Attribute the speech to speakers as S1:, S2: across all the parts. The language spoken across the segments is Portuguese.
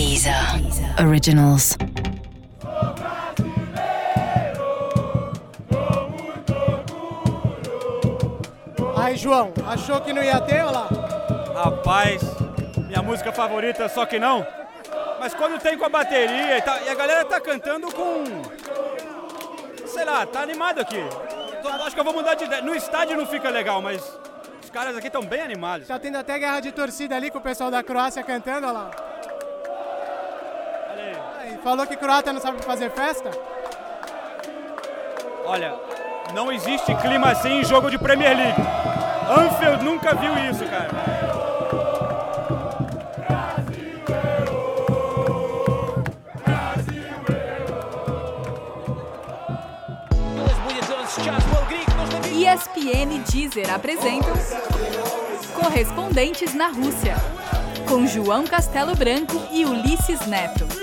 S1: Deezer Originals.
S2: Aí, João, achou que não ia ter, olha lá?
S3: Rapaz, minha música favorita, só que não. Mas quando tem com a bateria e, tá, e a galera tá cantando com. Sei lá, tá animado aqui. Então, acho que eu vou mudar de ideia. No estádio não fica legal, mas os caras aqui estão bem animados.
S2: Tá tendo até guerra de torcida ali com o pessoal da Croácia cantando, olha lá. Falou que croata não sabe fazer festa?
S3: Olha, não existe clima assim em jogo de Premier League. Anfield nunca viu isso, cara.
S4: ESPN e Deezer apresentam Correspondentes na Rússia, com João Castelo Branco e Ulisses Neto.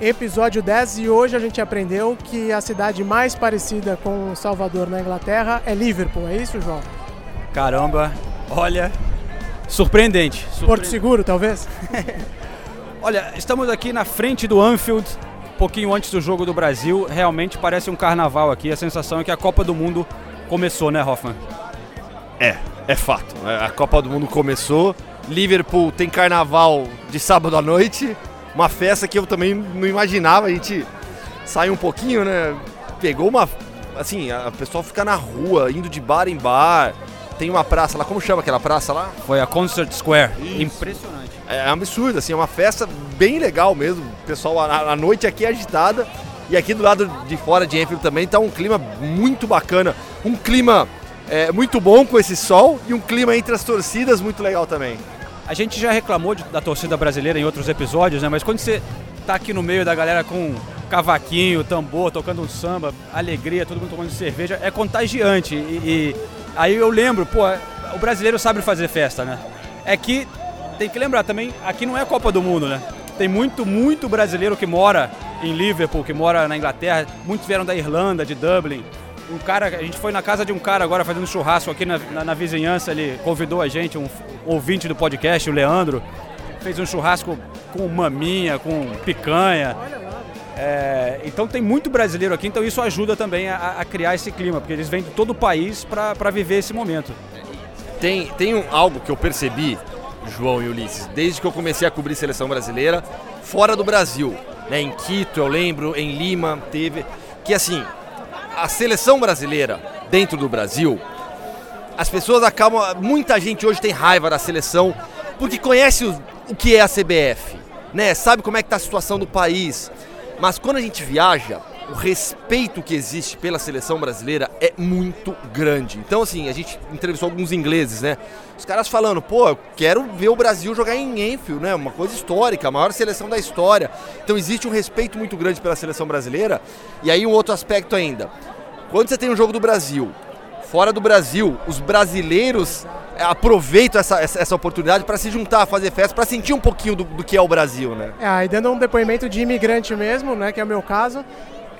S2: Episódio 10 e hoje a gente aprendeu que a cidade mais parecida com Salvador na Inglaterra é Liverpool, é isso, João?
S3: Caramba, olha, surpreendente.
S2: Porto
S3: surpreendente.
S2: Seguro, talvez?
S3: Olha, estamos aqui na frente do Anfield, um pouquinho antes do jogo do Brasil. Realmente parece um carnaval aqui. A sensação é que a Copa do Mundo começou, né, Hoffman?
S5: É, é fato. A Copa do Mundo começou. Liverpool tem carnaval de sábado à noite. Uma festa que eu também não imaginava. A gente saiu um pouquinho, né? Pegou uma. Assim, a pessoa fica na rua, indo de bar em bar. Tem uma praça lá, como chama aquela praça lá?
S3: Foi a Concert Square.
S5: Isso.
S3: Impressionante.
S5: É um absurdo, assim, é uma festa bem legal mesmo. O pessoal, a, a noite aqui é agitada. E aqui do lado de fora de Enfield também tá um clima muito bacana. Um clima é, muito bom com esse sol e um clima entre as torcidas muito legal também.
S3: A gente já reclamou de- da torcida brasileira em outros episódios, né? Mas quando você tá aqui no meio da galera com cavaquinho, tambor, tocando um samba, alegria, todo mundo tomando cerveja, é contagiante. E, e aí eu lembro, pô, o brasileiro sabe fazer festa, né? É que tem que lembrar também, aqui não é Copa do Mundo, né? Tem muito, muito brasileiro que mora em Liverpool, que mora na Inglaterra, muitos vieram da Irlanda, de Dublin. Um cara, a gente foi na casa de um cara agora fazendo churrasco aqui na, na- na vizinhança, ele convidou a gente, um ouvinte do podcast, o Leandro, fez um churrasco com maminha, com picanha. É, então tem muito brasileiro aqui, então isso ajuda também a, a criar esse clima, porque eles vêm de todo o país para viver esse momento.
S5: Tem, tem um, algo que eu percebi, João e Ulisses, desde que eu comecei a cobrir seleção brasileira, fora do Brasil. Né? Em Quito, eu lembro, em Lima, teve. Que assim, a seleção brasileira dentro do Brasil, as pessoas acabam. Muita gente hoje tem raiva da seleção porque conhece o, o que é a CBF, né? Sabe como é que tá a situação do país. Mas quando a gente viaja, o respeito que existe pela seleção brasileira é muito grande. Então, assim, a gente entrevistou alguns ingleses, né? Os caras falando, pô, eu quero ver o Brasil jogar em Enfield, né? Uma coisa histórica, a maior seleção da história. Então, existe um respeito muito grande pela seleção brasileira. E aí, um outro aspecto ainda. Quando você tem um jogo do Brasil, fora do Brasil, os brasileiros é, aproveitam essa, essa, essa oportunidade para se juntar, fazer festa, para sentir um pouquinho do, do que é o Brasil, né?
S2: É, aí dando um depoimento de imigrante mesmo, né, que é o meu caso,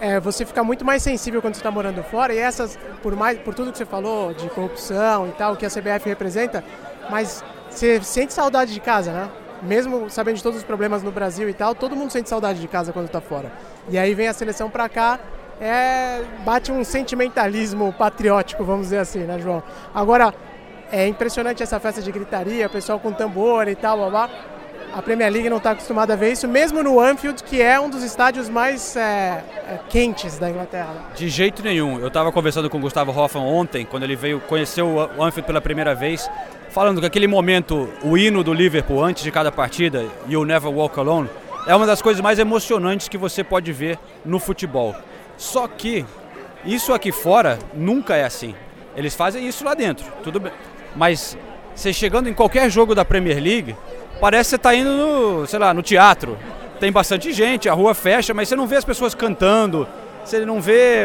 S2: é, você fica muito mais sensível quando você está morando fora e essas, por mais, por tudo que você falou de corrupção e tal, que a CBF representa, mas você sente saudade de casa, né? Mesmo sabendo de todos os problemas no Brasil e tal, todo mundo sente saudade de casa quando está fora. E aí vem a seleção para cá, é, bate um sentimentalismo patriótico, vamos dizer assim, né, João? Agora, é impressionante essa festa de gritaria, pessoal com tambor e tal, blá, blá. A Premier League não está acostumada a ver isso, mesmo no Anfield, que é um dos estádios mais é, é, quentes da Inglaterra.
S3: De jeito nenhum. Eu estava conversando com o Gustavo Hoffman ontem, quando ele veio conhecer o Anfield pela primeira vez, falando que aquele momento, o hino do Liverpool antes de cada partida, You'll Never Walk Alone, é uma das coisas mais emocionantes que você pode ver no futebol. Só que isso aqui fora nunca é assim. Eles fazem isso lá dentro, tudo bem. Mas você chegando em qualquer jogo da Premier League, parece que você está indo no, sei lá, no teatro. Tem bastante gente, a rua fecha, mas você não vê as pessoas cantando, você não vê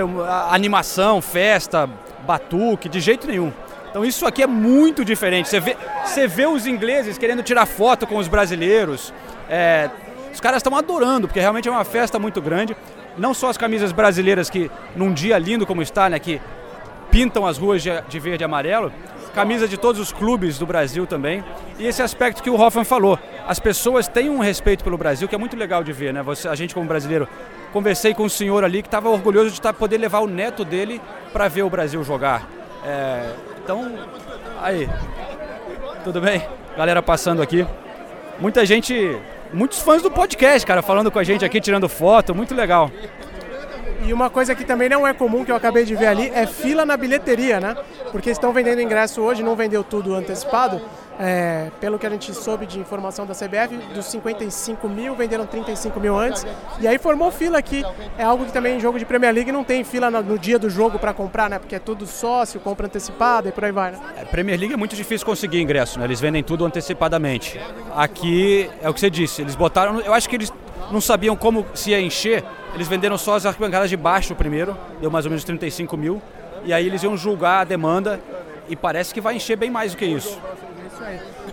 S3: animação, festa, batuque, de jeito nenhum. Então isso aqui é muito diferente. Você vê, você vê os ingleses querendo tirar foto com os brasileiros. É, os caras estão adorando, porque realmente é uma festa muito grande. Não só as camisas brasileiras que, num dia lindo como está, né, que pintam as ruas de, de verde e amarelo, camisa de todos os clubes do Brasil também. E esse aspecto que o Hoffman falou, as pessoas têm um respeito pelo Brasil que é muito legal de ver, né? Você, a gente como brasileiro, conversei com um senhor ali que estava orgulhoso de tá, poder levar o neto dele para ver o Brasil jogar. É, então, aí, tudo bem? Galera passando aqui. Muita gente, muitos fãs do podcast, cara, falando com a gente aqui, tirando foto, muito legal.
S2: E uma coisa que também não é comum, que eu acabei de ver ali, é fila na bilheteria, né? Porque estão vendendo ingresso hoje, não vendeu tudo antecipado. É, pelo que a gente soube de informação da CBF, dos 55 mil, venderam 35 mil antes. E aí formou fila aqui. É algo que também em jogo de Premier League não tem fila no, no dia do jogo para comprar, né? Porque é tudo sócio, compra antecipada e por aí vai, né?
S3: É, Premier League é muito difícil conseguir ingresso, né? Eles vendem tudo antecipadamente. Aqui é o que você disse, eles botaram. Eu acho que eles não sabiam como se ia encher, eles venderam só as arquibancadas de baixo primeiro, deu mais ou menos 35 mil, e aí eles iam julgar a demanda e parece que vai encher bem mais do que isso.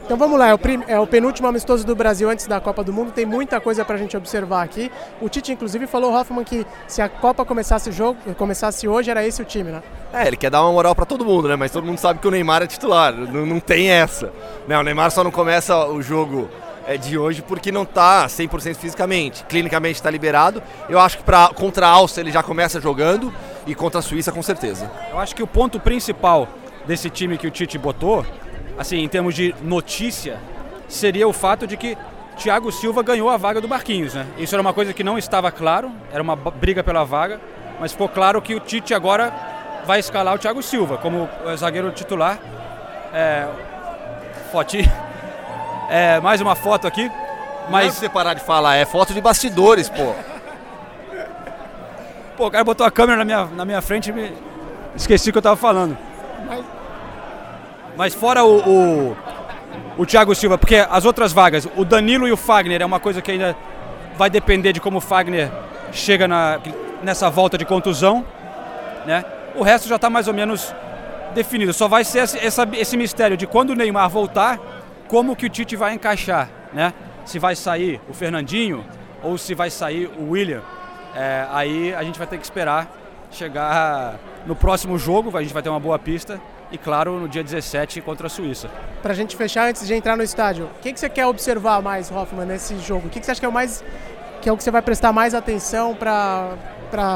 S2: Então vamos lá, é o, é o, penúltimo amistoso do Brasil antes da Copa do Mundo, tem muita coisa para a gente observar aqui. O Tite, inclusive, falou, Hoffman, que se a Copa começasse, jogo, começasse hoje, era esse o time, né?
S5: É, ele quer dar uma moral para todo mundo, né? Mas todo mundo sabe que o Neymar é titular, não, não tem essa. Não, o Neymar só não começa o jogo de hoje porque não está 100% fisicamente. Clinicamente está liberado. Eu acho que pra, contra a Áustria ele já começa jogando e contra a Suíça com certeza.
S3: Eu acho que o ponto principal desse time que o Tite botou, assim, em termos de notícia, seria o fato de que Thiago Silva ganhou a vaga do Marquinhos, né? Isso era uma coisa que não estava claro, era uma briga pela vaga, mas ficou claro que o Tite agora vai escalar o Thiago Silva como zagueiro titular. É, Foti é, mais uma foto aqui.
S5: Mas... Não é você parar de falar, é foto de bastidores, pô.
S3: Pô, o cara botou a câmera na minha, na minha frente e me... esqueci o que eu tava falando. Mas, mas fora o, o, o Thiago Silva, porque as outras vagas, o Danilo e o Fagner é uma coisa que ainda vai depender de como o Fagner chega na, nessa volta de contusão, né? O resto já está mais ou menos definido. Só vai ser essa, esse mistério de quando o Neymar voltar, como que o Tite vai encaixar, né? Se vai sair o Fernandinho ou se vai sair o William. É, aí a gente vai ter que esperar chegar no próximo jogo, a gente vai ter uma boa pista e claro no dia 17 contra a Suíça.
S2: Para a gente fechar antes de entrar no estádio, o que, que você quer observar mais, Hoffman, nesse jogo? O que, que você acha que é o mais que é o que você vai prestar mais atenção para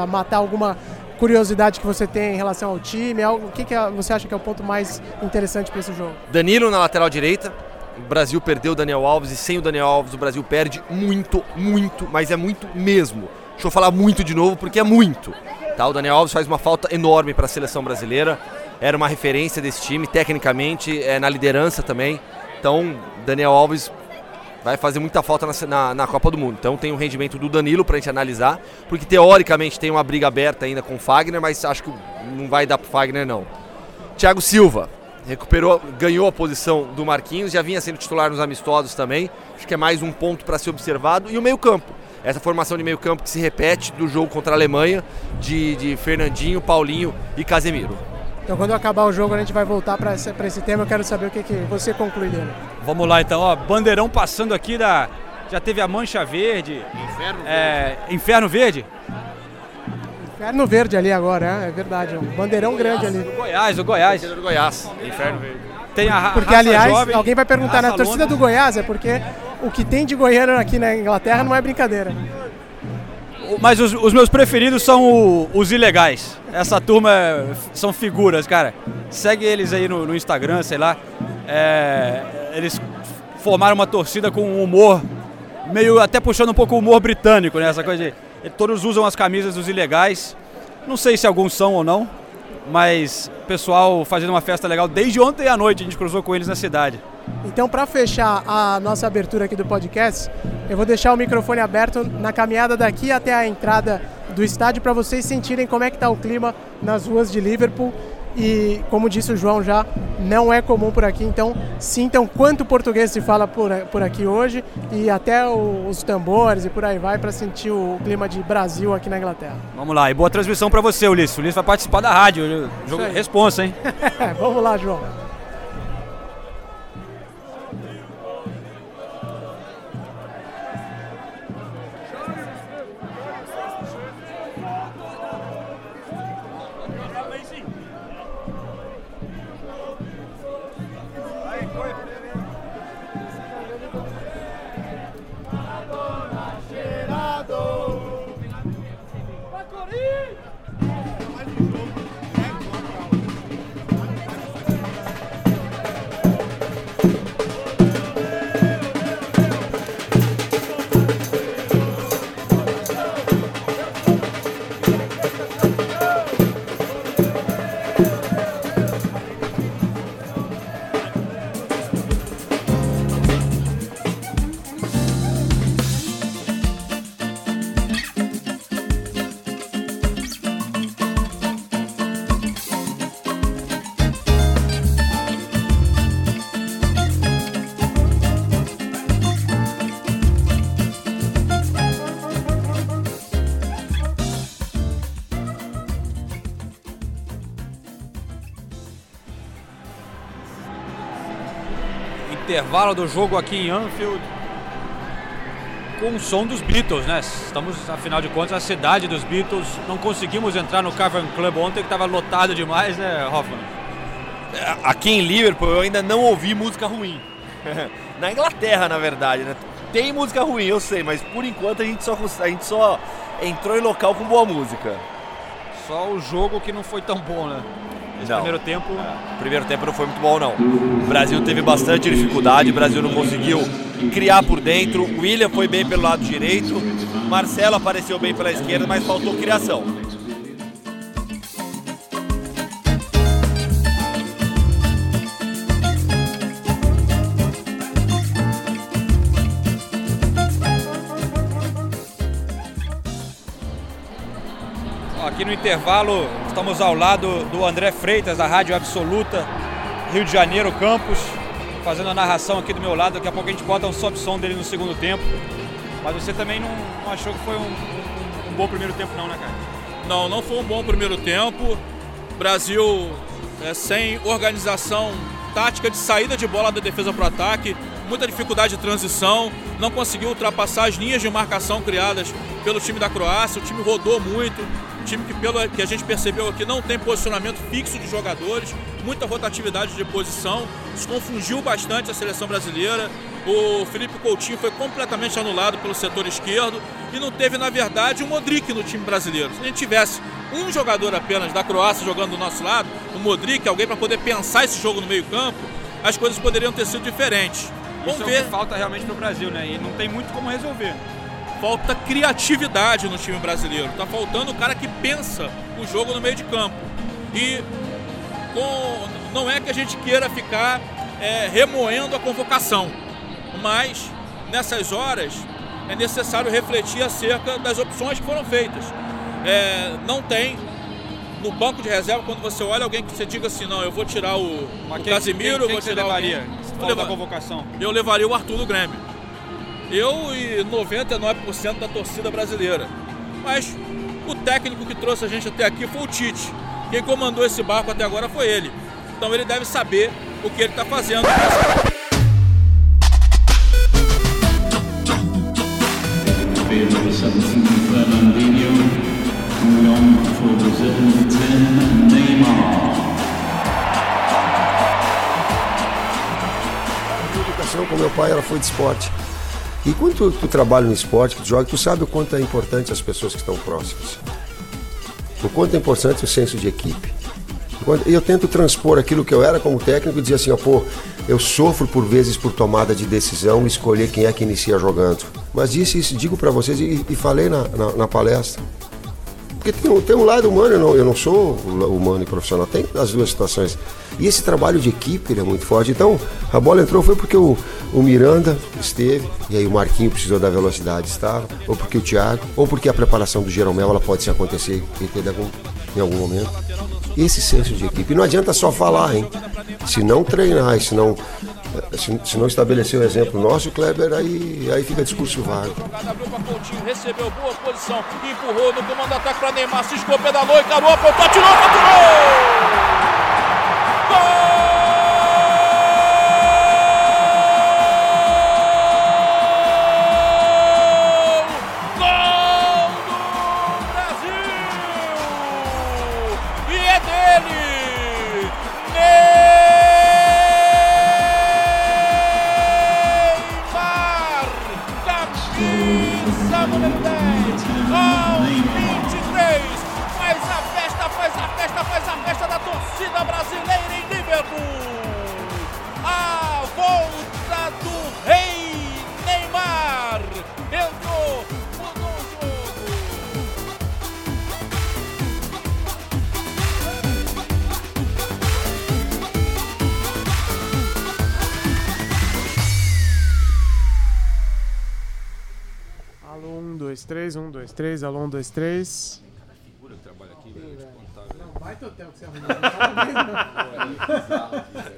S2: matar alguma curiosidade que você tem em relação ao time? O que, que é, você acha que é o ponto mais interessante para esse jogo?
S5: Danilo na lateral direita, o Brasil perdeu o Daniel Alves e sem o Daniel Alves o Brasil perde muito, muito, mas é muito mesmo. Deixa eu falar muito de novo porque é muito. Tá? O Daniel Alves faz uma falta enorme para a seleção brasileira. Era uma referência desse time, tecnicamente, é, na liderança também. Então, Daniel Alves vai fazer muita falta na, na, na Copa do Mundo. Então tem o rendimento do Danilo para a gente analisar, porque teoricamente tem uma briga aberta ainda com o Fagner, mas acho que não vai dar para o Fagner não. Thiago Silva, recuperou, ganhou a posição do Marquinhos, já vinha sendo titular nos amistosos também. Acho que é mais um ponto para ser observado. E o meio-campo. Essa formação de meio-campo que se repete do jogo contra a Alemanha, de, de Fernandinho, Paulinho e Casemiro.
S2: Então, quando acabar o jogo, a gente vai voltar para esse, esse tema. Eu quero saber o que, que você conclui dele.
S3: Vamos lá, então. Ó, bandeirão passando aqui da. Já teve a Mancha Verde.
S5: Inferno
S3: é, Verde. Inferno Verde?
S2: Inferno Verde ali agora, é, é verdade. Um bandeirão grande ali.
S3: O Goiás, o Goiás.
S5: do Goiás. Inferno Verde.
S3: Tem a
S2: Porque, aliás, jovem, alguém vai perguntar, na torcida do Goiás é porque o que tem de goiano aqui na Inglaterra não é brincadeira.
S3: Mas os, os meus preferidos são o, os ilegais. Essa turma é, são figuras, cara. Segue eles aí no, no Instagram, sei lá. É, eles formaram uma torcida com um humor meio até puxando um pouco o humor britânico, né? Essa coisa de Todos usam as camisas dos ilegais. Não sei se alguns são ou não, mas pessoal fazendo uma festa legal desde ontem à noite. A gente cruzou com eles na cidade.
S2: Então, para fechar a nossa abertura aqui do podcast, eu vou deixar o microfone aberto na caminhada daqui até a entrada do estádio para vocês sentirem como é que está o clima nas ruas de Liverpool e, como disse o João já, não é comum por aqui, então sintam quanto português se fala por, por aqui hoje e até o, os tambores e por aí vai para sentir o clima de Brasil aqui na Inglaterra.
S3: Vamos lá, e boa transmissão para você, Ulisses. O Ulisses vai participar da rádio. Jogo responsa, hein?
S2: Vamos lá, João.
S3: Intervalo do jogo aqui em Anfield com o som dos Beatles, né? Estamos, afinal de contas, na cidade dos Beatles. Não conseguimos entrar no Cavern Club ontem, que estava lotado demais, né, Hoffman?
S5: É, aqui em Liverpool eu ainda não ouvi música ruim. na Inglaterra, na verdade, né? Tem música ruim, eu sei, mas por enquanto a gente só, a gente só entrou em local com boa música.
S3: Só o jogo que não foi tão bom, né? Esse não. primeiro tempo.
S5: É, o primeiro tempo não foi muito bom, não. O Brasil teve bastante dificuldade, o Brasil não conseguiu criar por dentro. O William foi bem pelo lado direito, Marcelo apareceu bem pela esquerda, mas faltou criação.
S3: No intervalo, estamos ao lado do André Freitas, da Rádio Absoluta, Rio de Janeiro, Campos, fazendo a narração aqui do meu lado. Daqui a pouco a gente bota um sob som dele no segundo tempo. Mas você também não, não achou que foi um, um, bom primeiro tempo, não, né, cara?
S6: Não, não foi um bom primeiro tempo. Brasil é, sem organização tática de saída de bola da defesa para o ataque, muita dificuldade de transição, não conseguiu ultrapassar as linhas de marcação criadas pelo time da Croácia. O time rodou muito, time que, pelo que a gente percebeu aqui, não tem posicionamento fixo de jogadores, muita rotatividade de posição, isso confundiu bastante a seleção brasileira. O Felipe Coutinho foi completamente anulado pelo setor esquerdo e não teve, na verdade, o Modric no time brasileiro. Se a gente tivesse um jogador apenas da Croácia jogando do nosso lado, o Modric, alguém para poder pensar esse jogo no meio-campo, as coisas poderiam ter sido diferentes.
S3: Vamos Isso ver. É o que falta realmente no Brasil, né? E não tem muito como resolver
S6: falta criatividade no time brasileiro. Tá faltando o cara que pensa o jogo no meio de campo. E com, não é que a gente queira ficar é, remoendo a convocação, mas nessas horas é necessário refletir acerca das opções que foram feitas. É, não tem no banco de reserva, quando você olha alguém que você diga assim, não, eu vou tirar o, o Casimiro,
S3: quem, quem
S6: vou tirar
S3: levaria? Eu, levar, convocação.
S6: eu levaria o Arthur do Grêmio. Eu e 99% da torcida brasileira. Mas o técnico que trouxe a gente até aqui foi o Tite. Quem comandou esse barco até agora foi ele. Então ele deve saber o que ele está fazendo.
S7: A educação com meu pai ela foi de esporte. E quando tu, tu trabalha no esporte, que tu joga, tu sabe o quanto é importante as pessoas que estão próximas. O quanto é importante o senso de equipe. E eu tento transpor aquilo que eu era como técnico e dizer assim, ó, pô, eu sofro por vezes por tomada de decisão escolher quem é que inicia jogando. Mas disse isso, digo para vocês e, e falei na, na, na palestra. Porque tem, tem um lado humano, eu não, eu não sou humano e profissional, tem as duas situações. E esse trabalho de equipe é muito forte. Então, a bola entrou foi porque o, o Miranda esteve, e aí o Marquinho precisou da velocidade, estava, ou porque o Thiago, ou porque a preparação do Jeromel ela pode se acontecer em algum, em algum momento. esse senso de equipe. Não adianta só falar, hein? Se não treinar, se não, se, se não estabelecer o exemplo nosso, Kleber, aí, aí fica discurso vago.
S6: Abriu pra Coutinho, recebeu boa posição, empurrou no comando ataque pra Neymar, ciscou, pedalou, encarou, apontou, atirou, faturou!
S2: Dois, três, alô, um, dois, três.
S3: Figura que trabalha aqui, velho.
S2: Não, vai hotel que você arrumou.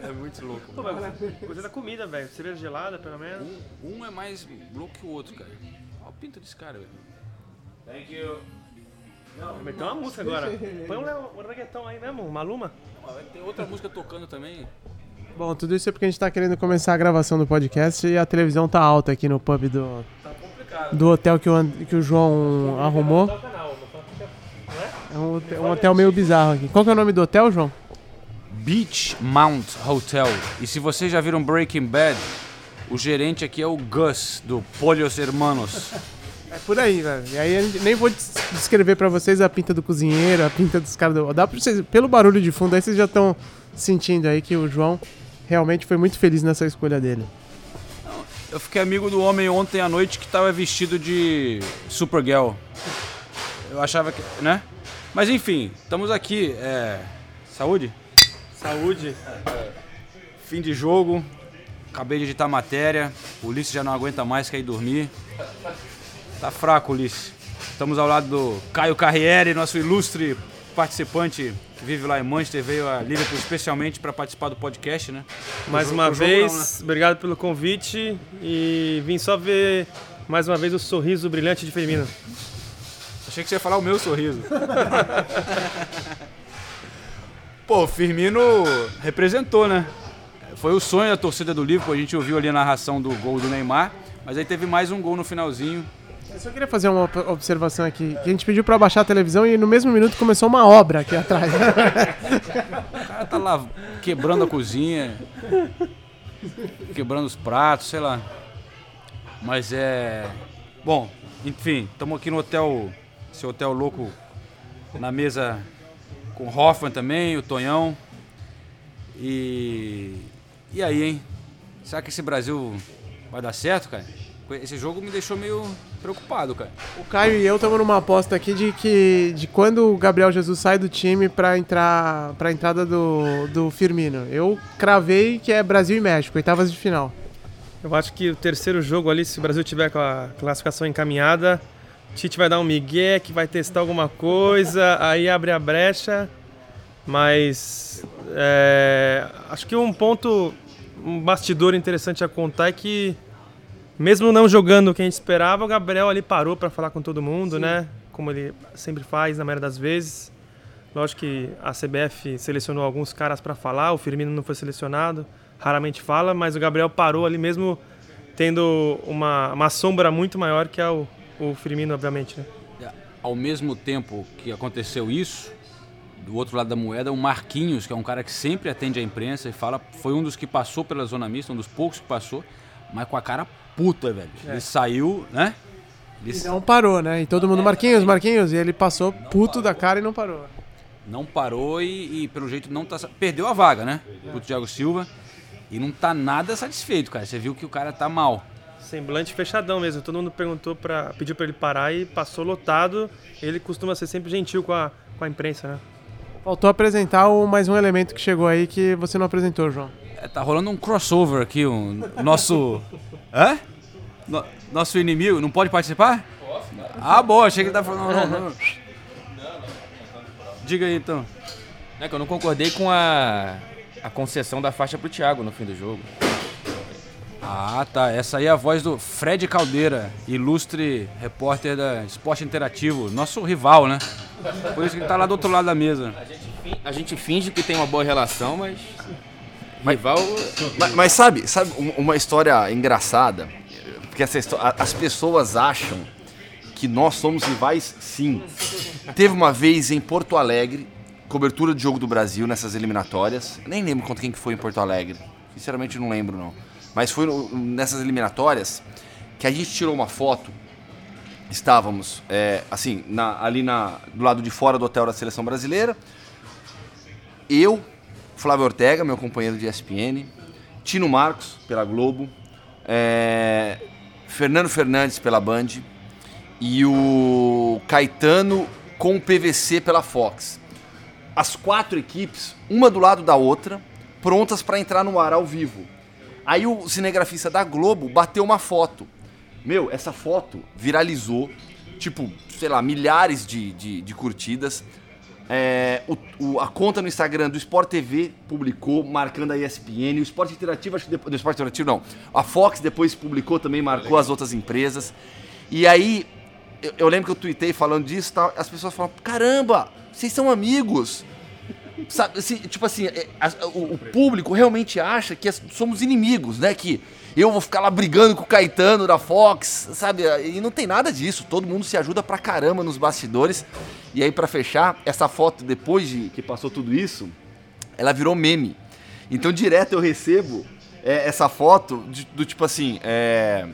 S3: É muito louco.
S8: Pô, mas coisa da comida, velho. Cerveja gelada, pelo menos.
S3: Um, um é mais louco que o outro, cara. Olha o pinto desse cara, velho. Thank you.
S8: Não, meteu uma música agora. Põe um, um reggaeton aí mesmo, uma luma.
S3: Vai ter outra música tocando também.
S2: Bom, tudo isso é porque a gente tá querendo começar a gravação do podcast e a televisão tá alta aqui no pub do, do hotel que o, que o João arrumou. É um, hotel- um hotel meio bizarro aqui. Qual que é o nome do hotel, João?
S3: Beach Mount Hotel. E se vocês já viram Breaking Bad, o gerente aqui é o Gus, do Pollos Hermanos.
S2: É por aí, velho. E aí nem vou des- descrever pra vocês a pinta do cozinheiro, a pinta dos caras do. Dá pra vocês, pelo barulho de fundo aí vocês já estão sentindo aí que o João realmente foi muito feliz nessa escolha dele.
S3: Eu fiquei amigo do homem ontem à noite que tava vestido de Supergirl. Eu achava que. né? Mas enfim, estamos aqui. É... Saúde?
S8: Saúde.
S3: Fim de jogo. Acabei de editar a matéria. O Ulisses já não aguenta mais, quer ir dormir. Tá fraco, Ulisses. Estamos ao lado do Caio Carriere, nosso ilustre participante que vive lá em Manchester, veio a Liverpool especialmente para participar do podcast, né?
S8: Mais uma vez,
S3: não, né?
S8: obrigado pelo convite e vim só ver mais uma vez o sorriso brilhante de Firmino.
S3: Achei que você ia falar o meu sorriso. Pô, o Firmino representou, né? Foi o sonho da torcida do Liverpool, a gente ouviu ali a narração do gol do Neymar, mas aí teve mais um gol no finalzinho.
S2: Eu só queria fazer uma ob- observação aqui. Que a gente pediu pra baixar a televisão e no mesmo minuto começou uma obra aqui atrás.
S3: O cara tá lá quebrando a cozinha, quebrando os pratos, sei lá. Mas é. Bom, enfim, estamos aqui no hotel, esse hotel louco, na mesa com o Hoffman também, o Tonhão. E. E aí, hein? Será que esse Brasil vai dar certo, cara? Esse jogo me deixou meio preocupado, cara.
S2: o Caio e eu estamos numa aposta aqui de que de quando o Gabriel Jesus sai do time pra entrar para entrada do, do Firmino. Eu cravei que é Brasil e México, oitavas de final.
S8: Eu acho que o terceiro jogo ali, se o Brasil tiver com a classificação encaminhada, Tite vai dar um migué, que vai testar alguma coisa, aí abre a brecha. Mas é, acho que um ponto, um bastidor interessante a contar é que, mesmo não jogando o que a gente esperava, o Gabriel ali parou para falar com todo mundo, né? Como ele sempre faz na maioria das vezes. Lógico que a CBF selecionou alguns caras para falar, o Firmino não foi selecionado, raramente fala, mas o Gabriel parou ali mesmo tendo uma, uma sombra muito maior que é o, o Firmino, obviamente. Né?
S3: Ao mesmo tempo que aconteceu isso, do outro lado da moeda, o Marquinhos, que é um cara que sempre atende a imprensa e fala, foi um dos que passou pela zona mista, um dos poucos que passou, mas com a cara puta, velho. Ele saiu, né? Ele
S2: E não parou, né? E todo mundo, Marquinhos, Marquinhos, e ele passou puto da cara e não parou.
S3: não parou e, e, pelo jeito não tá. Perdeu a vaga, né? Pro Thiago Silva. E não tá nada satisfeito, cara. Você viu que o cara tá mal.
S8: Semblante fechadão mesmo. Todo mundo perguntou para pediu para ele parar e passou lotado. Ele costuma ser sempre gentil com a, com a imprensa, né?
S2: Faltou apresentar o mais um elemento que chegou aí que você não apresentou, João.
S3: É, tá rolando um crossover aqui, um nosso. Hã? No- nosso inimigo. Não pode participar? Posso. Ah, bom, achei que ele tá falando. Não, não, não. Diga aí então.
S9: É que eu não concordei com a, a concessão da faixa pro Thiago no fim do jogo.
S3: Ah, tá. Essa aí é a voz do Fred Caldeira, ilustre repórter da Esporte Interativo, nosso rival, né? Por isso que ele tá lá do outro lado da mesa.
S9: A gente finge que tem uma boa relação, mas. Rival.
S5: Mas, mas sabe, sabe um- uma história engraçada? Porque essa histó- a- as pessoas acham que nós somos rivais, sim. Teve uma vez em Porto Alegre, cobertura do Jogo do Brasil nessas eliminatórias. Nem lembro contra quem que foi em Porto Alegre. Sinceramente não lembro não. Mas foi no- nessas eliminatórias que a gente tirou uma foto. Estávamos é, assim na- ali na, do lado de fora do hotel da seleção brasileira. Eu, Flávio Ortega, meu companheiro de ESPN, Tino Marcos, pela Globo, é, Fernando Fernandes, pela Band, e o Caetano com o PVC pela Fox. As quatro equipes, uma do lado da outra, prontas para entrar no ar ao vivo. Aí o cinegrafista da Globo bateu uma foto. Meu, essa foto viralizou, tipo, sei lá, milhares de, de, de curtidas. É, o- o- a conta no Instagram do Sport TV publicou, marcando a ESPN. O Sport Interativo, acho que depois. Do Sport Interativo, não. A Fox depois publicou também, marcou as outras empresas. E aí, eu, eu lembro que eu tuitei falando disso, tal, as pessoas falam: caramba, vocês são amigos. Sabe, assim, tipo assim, é, as- o, o público realmente acha que as- somos inimigos, né? Que eu vou ficar lá brigando com o Caetano da Fox, sabe? E não tem nada disso. Todo mundo se ajuda pra caramba nos bastidores. E aí, pra fechar, essa foto, depois de que passou tudo isso, ela virou meme. Então, direto eu recebo é, essa foto de- do tipo assim, é,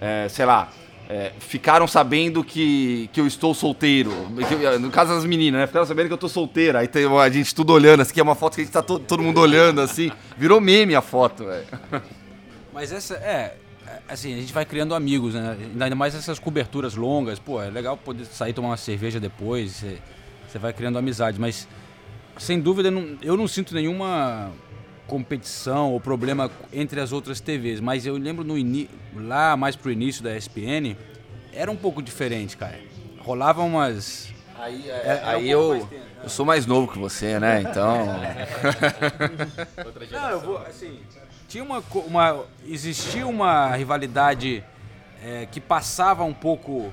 S5: é, sei lá, é, ficaram sabendo que, que eu estou solteiro. Eu- No caso das meninas, né? Ficaram sabendo que eu estou solteiro. Aí tem a gente tudo olhando, assim, é uma foto que a gente tá to- todo mundo olhando, assim. Virou meme a foto, velho.
S3: Mas essa é. Assim, a gente vai criando amigos, né? Ainda mais essas coberturas longas. Pô, é legal poder sair tomar uma cerveja depois. Você, vai criando amizade. Mas, sem dúvida, não- eu não sinto nenhuma competição ou problema entre as outras TVs. Mas eu lembro no lá mais pro início da ESPN, era um pouco diferente, cara. Rolava umas.
S5: Aí,
S3: É, é um
S5: aí
S3: pouco
S5: eu,
S3: mais tenso.
S5: eu sou mais novo que você, né? Então.
S3: Não, eu vou, assim, tinha uma, uma existia uma rivalidade é, que passava um pouco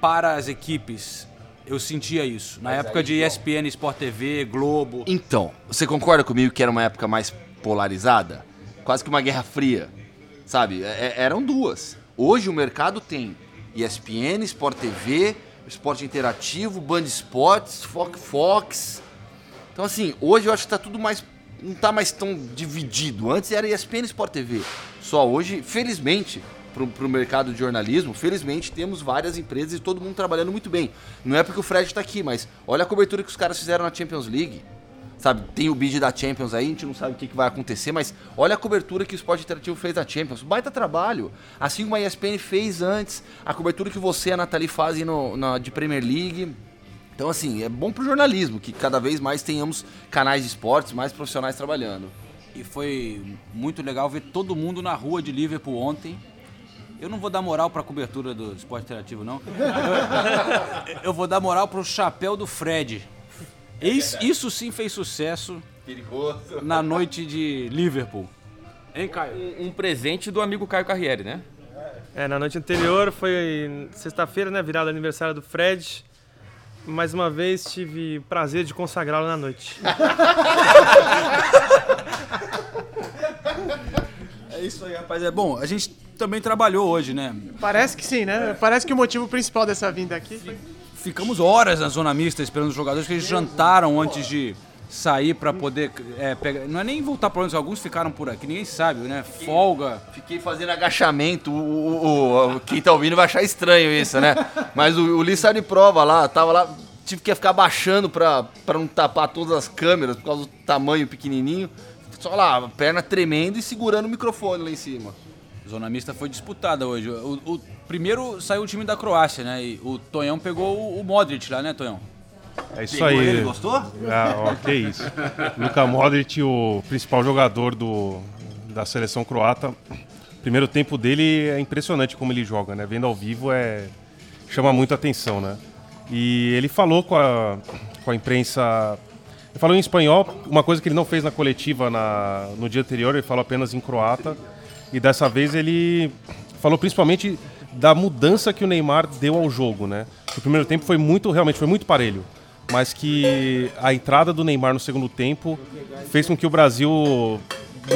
S3: para as equipes. Eu sentia isso. Na
S5: Mas
S3: época
S5: aí,
S3: de. ESPN, Sport TV, Globo.
S5: Então, você concorda comigo que era uma época mais polarizada? Quase que uma guerra fria. Sabe? É- é- eram duas. Hoje o mercado tem ESPN, Sport TV, Esporte Interativo, Band Esportes, Fox Fox. Então, assim, hoje eu acho que tá tudo mais. Não tá mais tão dividido. Antes era ESPN e Sport TV. Só hoje, felizmente, pro, pro mercado de jornalismo, felizmente temos várias empresas e todo mundo trabalhando muito bem. Não é porque o Fred tá aqui, mas olha a cobertura que os caras fizeram na Champions League. Sabe, tem o bid da Champions aí, a gente não sabe o que, que vai acontecer, mas olha a cobertura que o Esporte Interativo fez da Champions. Baita trabalho. Assim como a ESPN fez antes, a cobertura que você e a Nathalie fazem no, na, de Premier League. Então, assim, é bom pro jornalismo que cada vez mais tenhamos canais de esportes, mais profissionais trabalhando.
S3: E foi muito legal ver todo mundo na rua de Liverpool ontem. Eu não vou dar moral pra cobertura do esporte interativo, não. Eu, eu vou dar moral pro chapéu do Fred. Isso, isso sim fez sucesso
S5: Perigoso.
S3: na noite de Liverpool. Hein, Caio?
S9: Um, um presente do amigo Caio Carriere, né?
S8: É, na noite anterior foi sexta-feira, né? Virado aniversário do Fred. Mais uma vez tive prazer de consagrá-lo na noite.
S3: É isso aí, rapaz. É bom, a gente também trabalhou hoje, né?
S2: Parece que sim, né? Parece que o motivo principal dessa vinda aqui foi
S3: Ficamos horas na zona mista esperando os jogadores, que eles jantaram antes de sair pra poder é, pegar. Não é nem voltar para onde alguns ficaram por aqui, ninguém sabe, né? Folga.
S5: Fiquei fazendo agachamento, o, o- o- quem tá ouvindo vai achar estranho isso, né? Mas o, o saiu de prova lá, tava lá, tive que ficar baixando pra, pra não tapar todas as câmeras por causa do tamanho pequenininho. Só lá, a perna tremendo e segurando o microfone lá em cima.
S3: Zona mista foi disputada hoje. O, o- primeiro saiu o time da Croácia, né? E o Tonhão pegou o, o Modric lá, né, Tonhão?
S10: É isso
S5: Pegou
S10: aí.
S5: ele, gostou?
S10: Ah, ó, que isso. Luka Modric, o principal jogador do, da seleção croata. Primeiro tempo dele é impressionante como ele joga, né? Vendo ao vivo é chama muito atenção, né? E ele falou com a, com a imprensa Ele falou em espanhol, uma coisa que ele não fez na coletiva na, no dia anterior, ele falou apenas em croata. E dessa vez ele falou principalmente da mudança que o Neymar deu ao jogo, né? O primeiro tempo foi muito, realmente foi muito parelho, mas que a entrada do Neymar no segundo tempo fez com que o Brasil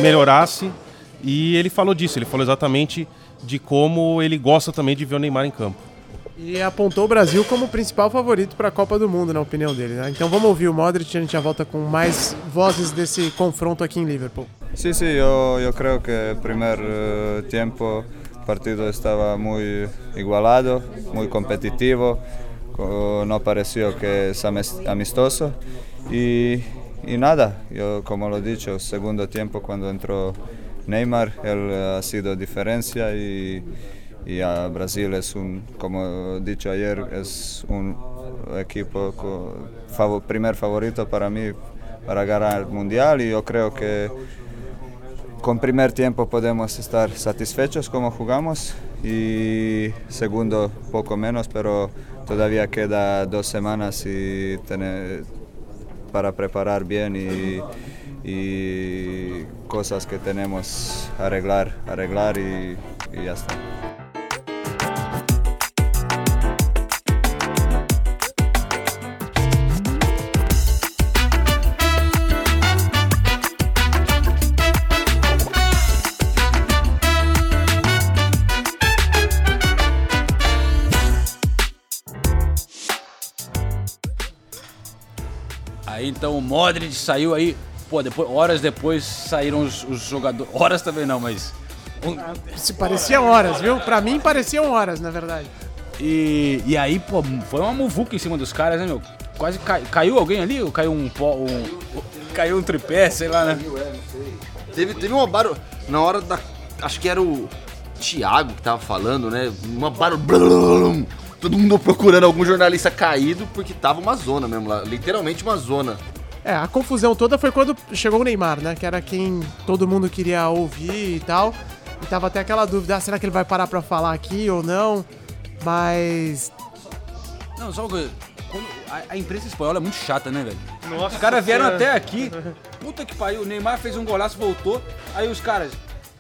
S10: melhorasse e ele falou disso, ele falou exatamente de como ele gosta também de ver o Neymar em campo.
S2: E apontou o Brasil como o principal favorito para a Copa do Mundo, na opinião dele. Né? Então vamos ouvir o Modric e a gente já volta com mais vozes desse confronto aqui em Liverpool.
S11: Sí, sí, yo, yo creo que el primer uh, tiempo partido estaba muy igualado, muy competitivo, no pareció que es amistoso. Y, y nada, yo como lo he dicho, segundo tiempo cuando entró Neymar, él ha sido diferencia y, y a Brasil es un, como he dicho ayer, es un equipo con, primer favorito para mí para ganar el mundial y yo creo que con primer tiempo podemos estar satisfechos como jugamos y segundo poco menos, pero todavía queda dos semanas y tener, para preparar bien y, cosas que tenemos arreglar, arreglar y ya está.
S3: Então o Modric saiu aí, pô, depois, horas depois saíram os, os jogadores. Horas também não, mas.
S2: Se pareciam horas, viu? Pra mim pareciam horas, na verdade.
S3: E, e aí, pô, foi uma muvuca em cima dos caras, né, meu? Quase cai, caiu alguém ali? Ou caiu um pó. Um, caiu um tripé, sei lá, né?
S5: Teve, teve uma barulho. Na hora da. Acho que era o Thiago que tava falando, né? Uma barulho. Todo mundo procurando algum jornalista caído porque tava uma zona mesmo lá. Literalmente uma zona.
S2: É, a confusão toda foi quando chegou o Neymar, né? Que era quem todo mundo queria ouvir e tal. E tava até aquela dúvida, ah, será que ele vai parar pra falar aqui ou não? Mas.
S3: Não, só que. A, a, imprensa espanhola é muito chata, né, velho?
S8: Nossa,
S3: os caras vieram até aqui. Puta que pariu, o Neymar fez um golaço, voltou. Aí os caras,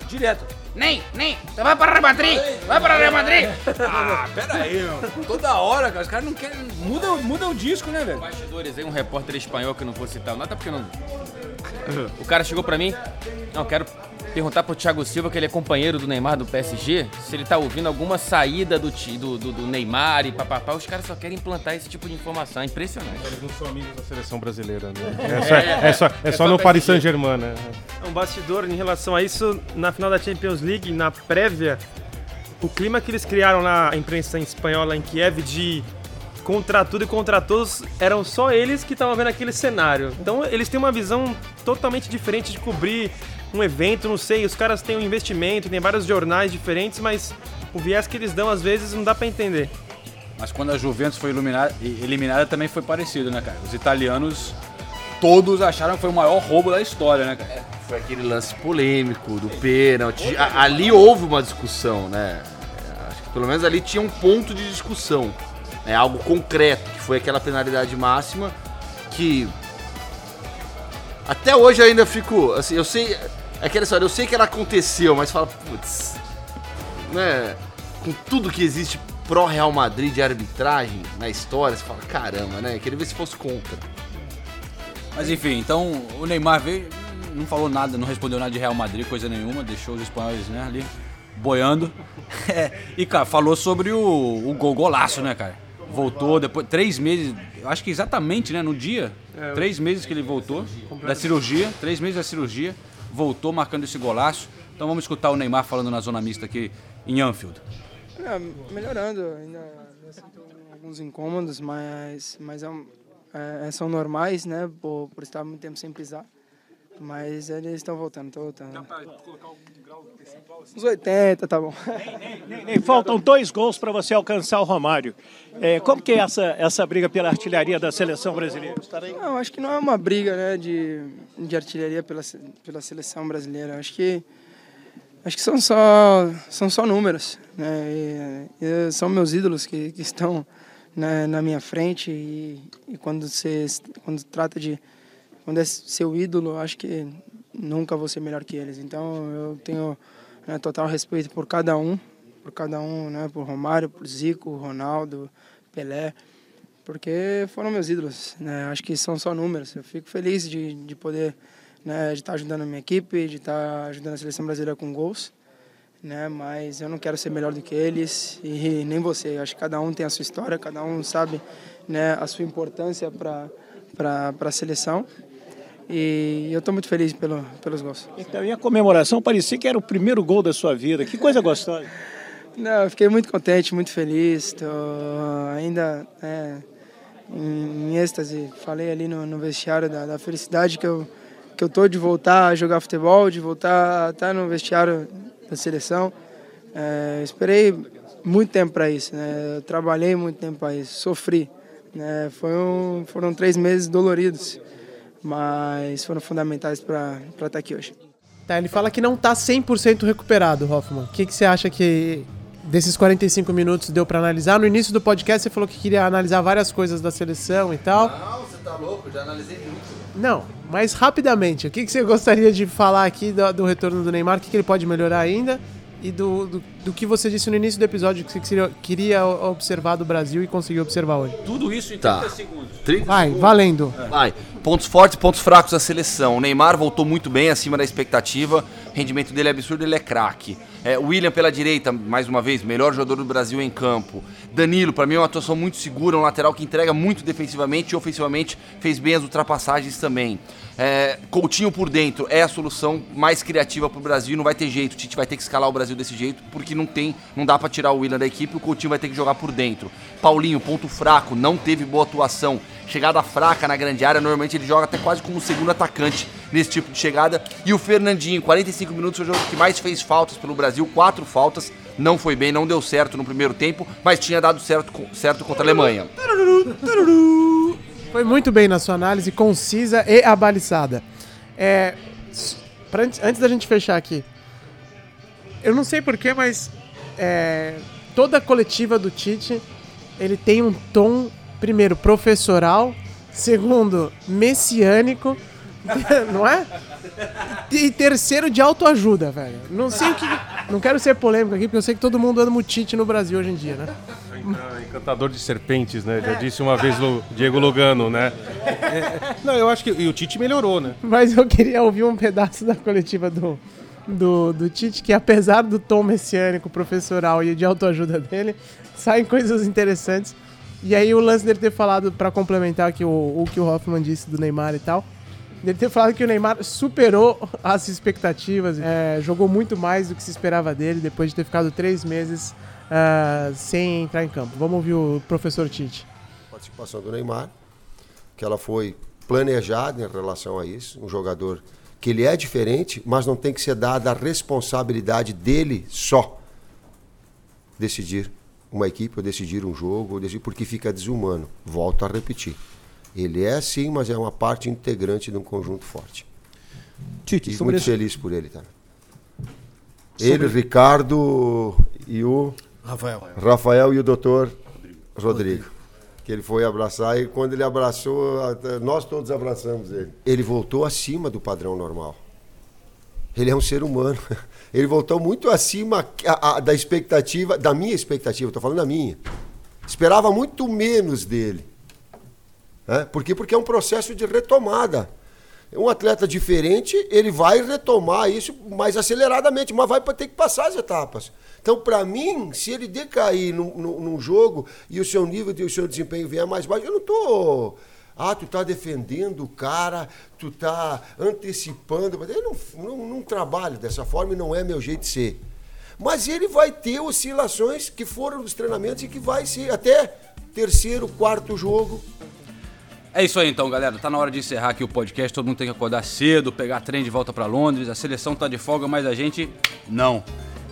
S3: direto.
S12: Nem, nem, você vai para Real Madrid, vai para Real Madrid.
S3: Ah, pera aí, meu. Toda hora, cara, os caras não querem. Muda, muda o disco, né, velho?
S9: Bastidores aí, um repórter espanhol que eu não vou citar o nome, até porque não. O cara chegou pra mim. Não, quero perguntar pro Thiago Silva, que ele é companheiro do Neymar do PSG, se ele tá ouvindo alguma saída do, do, do, do Neymar e papapá. Os caras só querem implantar esse tipo de informação. É impressionante.
S10: Eles não são amigos da seleção brasileira, né? É só, é só, é só no Paris Saint-Germain, né?
S8: Um bastidor em relação a isso, na final da Champions League, na prévia, o clima que eles criaram na imprensa espanhola em Kiev de contra tudo e contra todos, eram só eles que estavam vendo aquele cenário. Então eles têm uma visão totalmente diferente de cobrir um evento, não sei, os caras têm um investimento, tem vários jornais diferentes, mas o viés que eles dão às vezes não dá para entender.
S3: Mas quando a Juventus foi eliminada, eliminada também foi parecido, né, cara? Os italianos todos acharam que foi o maior roubo da história, né, cara?
S5: Foi aquele lance polêmico do pênalti. A- Ali houve uma discussão, né? Acho que pelo menos ali tinha um ponto de discussão. É algo concreto, que foi aquela penalidade máxima que até hoje eu ainda fico, assim, eu sei, é aquela história, eu sei que ela aconteceu, mas fala, putz, né, com tudo que existe pró Real Madrid de arbitragem na história, você fala, caramba, né, queria ver se fosse contra.
S3: Mas enfim, então o Neymar veio, não falou nada, não respondeu nada de Real Madrid, coisa nenhuma, deixou os espanhóis né, ali boiando. É, e, cara, falou sobre o, o gol, golaço, né, cara? Voltou depois, três meses, eu acho que exatamente, né, no dia,
S8: É,
S3: três meses que ele voltou da cirurgia, três meses da cirurgia, voltou marcando esse golaço. Então vamos escutar o Neymar falando na zona mista aqui em Anfield.
S13: É, melhorando, ainda, sinto alguns incômodos, mas, mas é um- é, são normais, né, por, por estar muito tempo sem pisar. Mas eles estão voltando, estão voltando. Uns 80, tá bom.
S14: Nem faltam dois gols para você alcançar o Romário. É, como que é essa, essa briga pela artilharia da seleção brasileira?
S13: Não, acho que não é uma briga né, de, de artilharia pela, pela seleção brasileira. Acho que, acho que são, só, são só números. Né, e, e são meus ídolos que, que estão né, na minha frente. E, e quando você quando trata de, quando é seu ídolo, acho que nunca vou ser melhor que eles. Então eu tenho né, total respeito por cada um, por cada um, né, por Romário, por Zico, Ronaldo, Pelé, porque foram meus ídolos. Né? Acho que são só números. Eu fico feliz de, de poder né, de estar ajudando a minha equipe, de estar ajudando a seleção brasileira com gols. Né, mas eu não quero ser melhor do que eles e nem você. Eu acho que cada um tem a sua história, cada um sabe né, a sua importância para a seleção. E eu estou muito feliz pelo, pelos gols.
S14: Então, e a comemoração parecia que era o primeiro gol da sua vida. Que coisa gostosa.
S13: Não, eu fiquei muito contente, muito feliz. Estou ainda é, em, em êxtase. Falei ali no, no vestiário da, da, felicidade que eu que eu tô de voltar a jogar futebol, de voltar a estar no vestiário da seleção. É, esperei muito tempo para isso, né? Eu trabalhei muito tempo para isso, sofri. Né? Foi um, foram três meses doloridos mas foram fundamentais para estar aqui hoje.
S2: Tá, ele fala que não está 100% recuperado, Hoffman. O que, que você acha que desses 45 minutos deu para analisar? No início do podcast você falou que queria analisar várias coisas da seleção e tal.
S5: Não, você tá louco, já analisei muito.
S2: Não, mas rapidamente, o que, que você gostaria de falar aqui do, do retorno do Neymar? O que, que ele pode melhorar ainda? E do, do, do, que você disse no início do episódio que você queria observar do Brasil e conseguiu observar hoje.
S3: Tudo isso em 30
S5: Tá.
S3: segundos.
S5: 30
S2: Vai,
S5: segundos.
S2: valendo.
S5: Vai. Pontos fortes pontos fracos da seleção. O Neymar voltou muito bem, acima da expectativa. O rendimento dele é absurdo, ele é craque. É, o William pela direita, mais uma vez, melhor jogador do Brasil em campo. Danilo, para mim, é uma atuação muito segura, um lateral que entrega muito defensivamente e ofensivamente fez bem as ultrapassagens também. É, Coutinho por dentro é a solução mais criativa pro Brasil, não vai ter jeito. O Tite vai ter que escalar o Brasil desse jeito, porque não tem, não dá para tirar o William da equipe, o Coutinho vai ter que jogar por dentro. Paulinho, ponto fraco, não teve boa atuação. Chegada fraca na grande área, normalmente ele joga até quase como segundo atacante nesse tipo de chegada. E o Fernandinho, 45 minutos, foi o jogador que mais fez faltas pelo Brasil, quatro faltas. Não foi bem, não deu certo no primeiro tempo, mas tinha dado certo, certo contra a Alemanha.
S2: Foi muito bem na sua análise, concisa e abaliçada. É, antes da gente fechar aqui, eu não sei porquê, mas é, toda a coletiva do Tite ele tem um tom, primeiro, professoral, segundo, messiânico, não é? E terceiro, de autoajuda, velho. Não sei o que. Não quero ser polêmico aqui, porque eu sei que todo mundo anda no Tite no Brasil hoje em dia, né?
S10: Encantador de serpentes, né? Já disse uma vez o Diego Lugano, né? É, não, eu acho que e o Tite melhorou, né?
S2: Mas eu queria ouvir um pedaço da coletiva do, do, do Tite, que apesar do tom messiânico, professoral e de autoajuda dele, saem coisas interessantes. E aí o lance dele ter falado, para complementar aqui o, o que o Hoffman disse do Neymar e tal, dele ter falado que o Neymar superou as expectativas, é, jogou muito mais do que se esperava dele, depois de ter ficado três meses uh, sem entrar em campo. Vamos ouvir o professor Tite.
S7: Participação do Neymar, que ela foi planejada em relação a isso, um jogador que ele é diferente, mas não tem que ser dada a responsabilidade dele só decidir uma equipe, ou decidir um jogo, ou decidir, porque fica desumano. Volto a repetir. Ele é sim, mas é uma parte integrante de um conjunto forte.
S14: Tite,
S7: e muito
S14: esse-
S7: feliz por ele, tá?
S14: Sobre-
S7: Ele, Ricardo e o
S15: Rafael.
S7: Rafael e o doutor Rodrigo. Que ele foi abraçar e quando ele abraçou, nós todos abraçamos ele. Ele voltou acima do padrão normal. Ele é um ser humano. Ele voltou muito acima da expectativa, da minha expectativa, estou falando da minha. Esperava muito menos dele. Né? Por quê? Porque é um processo de retomada. Um atleta diferente, ele vai retomar isso mais aceleradamente, mas vai ter que passar as etapas. Então, para mim, se ele decair num, num, num jogo e o seu nível e o seu desempenho vier mais baixo, eu não estou. Ah, tu tá defendendo o cara, tu tá antecipando. Eu não, não, não trabalho dessa forma e não é meu jeito de ser. Mas ele vai ter oscilações que foram dos treinamentos e que vai ser até terceiro, quarto jogo.
S3: É isso aí então, galera. Tá na hora de encerrar aqui o podcast. Todo mundo tem que acordar cedo, pegar trem de volta pra Londres. A seleção tá de folga, mas a gente não.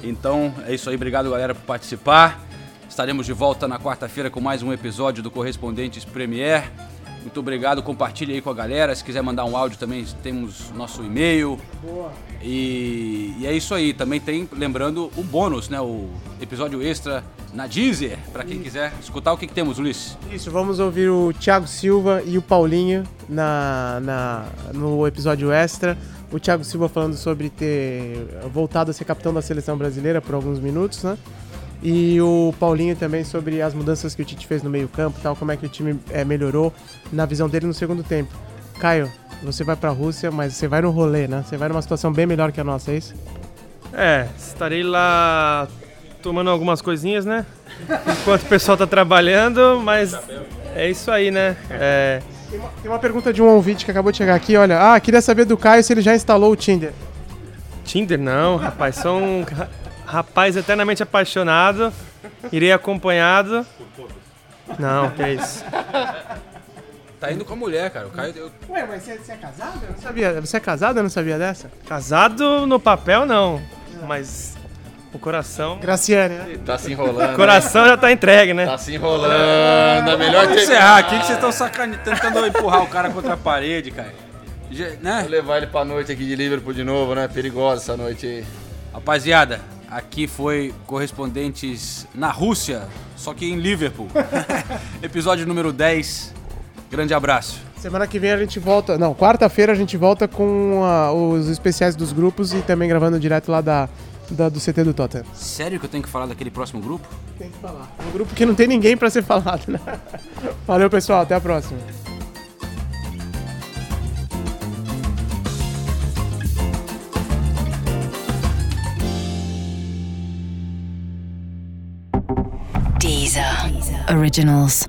S3: Então é isso aí. Obrigado, galera, por participar. Estaremos de volta na quarta-feira com mais um episódio do Correspondentes Premier. Muito obrigado. Compartilhe aí com a galera. Se quiser mandar um áudio também, temos nosso e-mail.
S2: Boa.
S3: E, e é isso aí. Também tem, lembrando, o bônus, né? O episódio extra na Deezer, para quem quiser escutar o que, que temos, Ulisses.
S2: Isso, vamos ouvir o Thiago Silva e o Paulinho na, na, no episódio extra. O Thiago Silva falando sobre ter voltado a ser capitão da seleção brasileira por alguns minutos, né? E o Paulinho também sobre as mudanças que o Tite fez no meio-campo, tal, como é que o time é, melhorou na visão dele no segundo tempo. Caio, você vai para a Rússia, mas você vai no rolê, né? Você vai numa situação bem melhor que a nossa, é isso?
S8: É, estarei lá tomando algumas coisinhas, né? Enquanto o pessoal tá trabalhando, mas é isso aí, né? É...
S2: Tem, uma, tem uma pergunta de um ouvinte que acabou de chegar aqui, olha. Ah, queria saber do Caio se ele já instalou o Tinder.
S8: Tinder não, rapaz, sou um rapaz eternamente apaixonado, irei acompanhado. Não, que é isso.
S3: Tá indo com a mulher, cara. O Caio. Eu...
S2: Ué, mas você, você é casado? Eu não sabia. Você é casado? Eu não sabia dessa?
S8: Casado no papel, não. Mas o coração.
S2: Graciane, né?
S5: Tá se enrolando.
S8: O coração
S5: né?
S8: já tá entregue, né?
S5: Tá se enrolando. É melhor
S3: Vamos encerrar aqui que vocês estão sacane... tentando empurrar o cara contra a parede, cara. Já, né?
S5: Vou levar ele pra noite aqui de Liverpool de novo, né? Perigosa essa noite aí.
S3: Rapaziada, aqui foi correspondentes na Rússia, só que em Liverpool. Episódio número 10. Grande abraço.
S2: Semana que vem a gente volta. Não, quarta-feira a gente volta com ah, os especiais dos grupos e também gravando direto lá da, da- do CT do Tottenham.
S3: Sério que eu tenho que falar daquele próximo grupo?
S2: Tem que falar. Um grupo que não tem ninguém pra ser falado, né? Valeu, pessoal. Até a próxima.
S1: Deezer. Originals.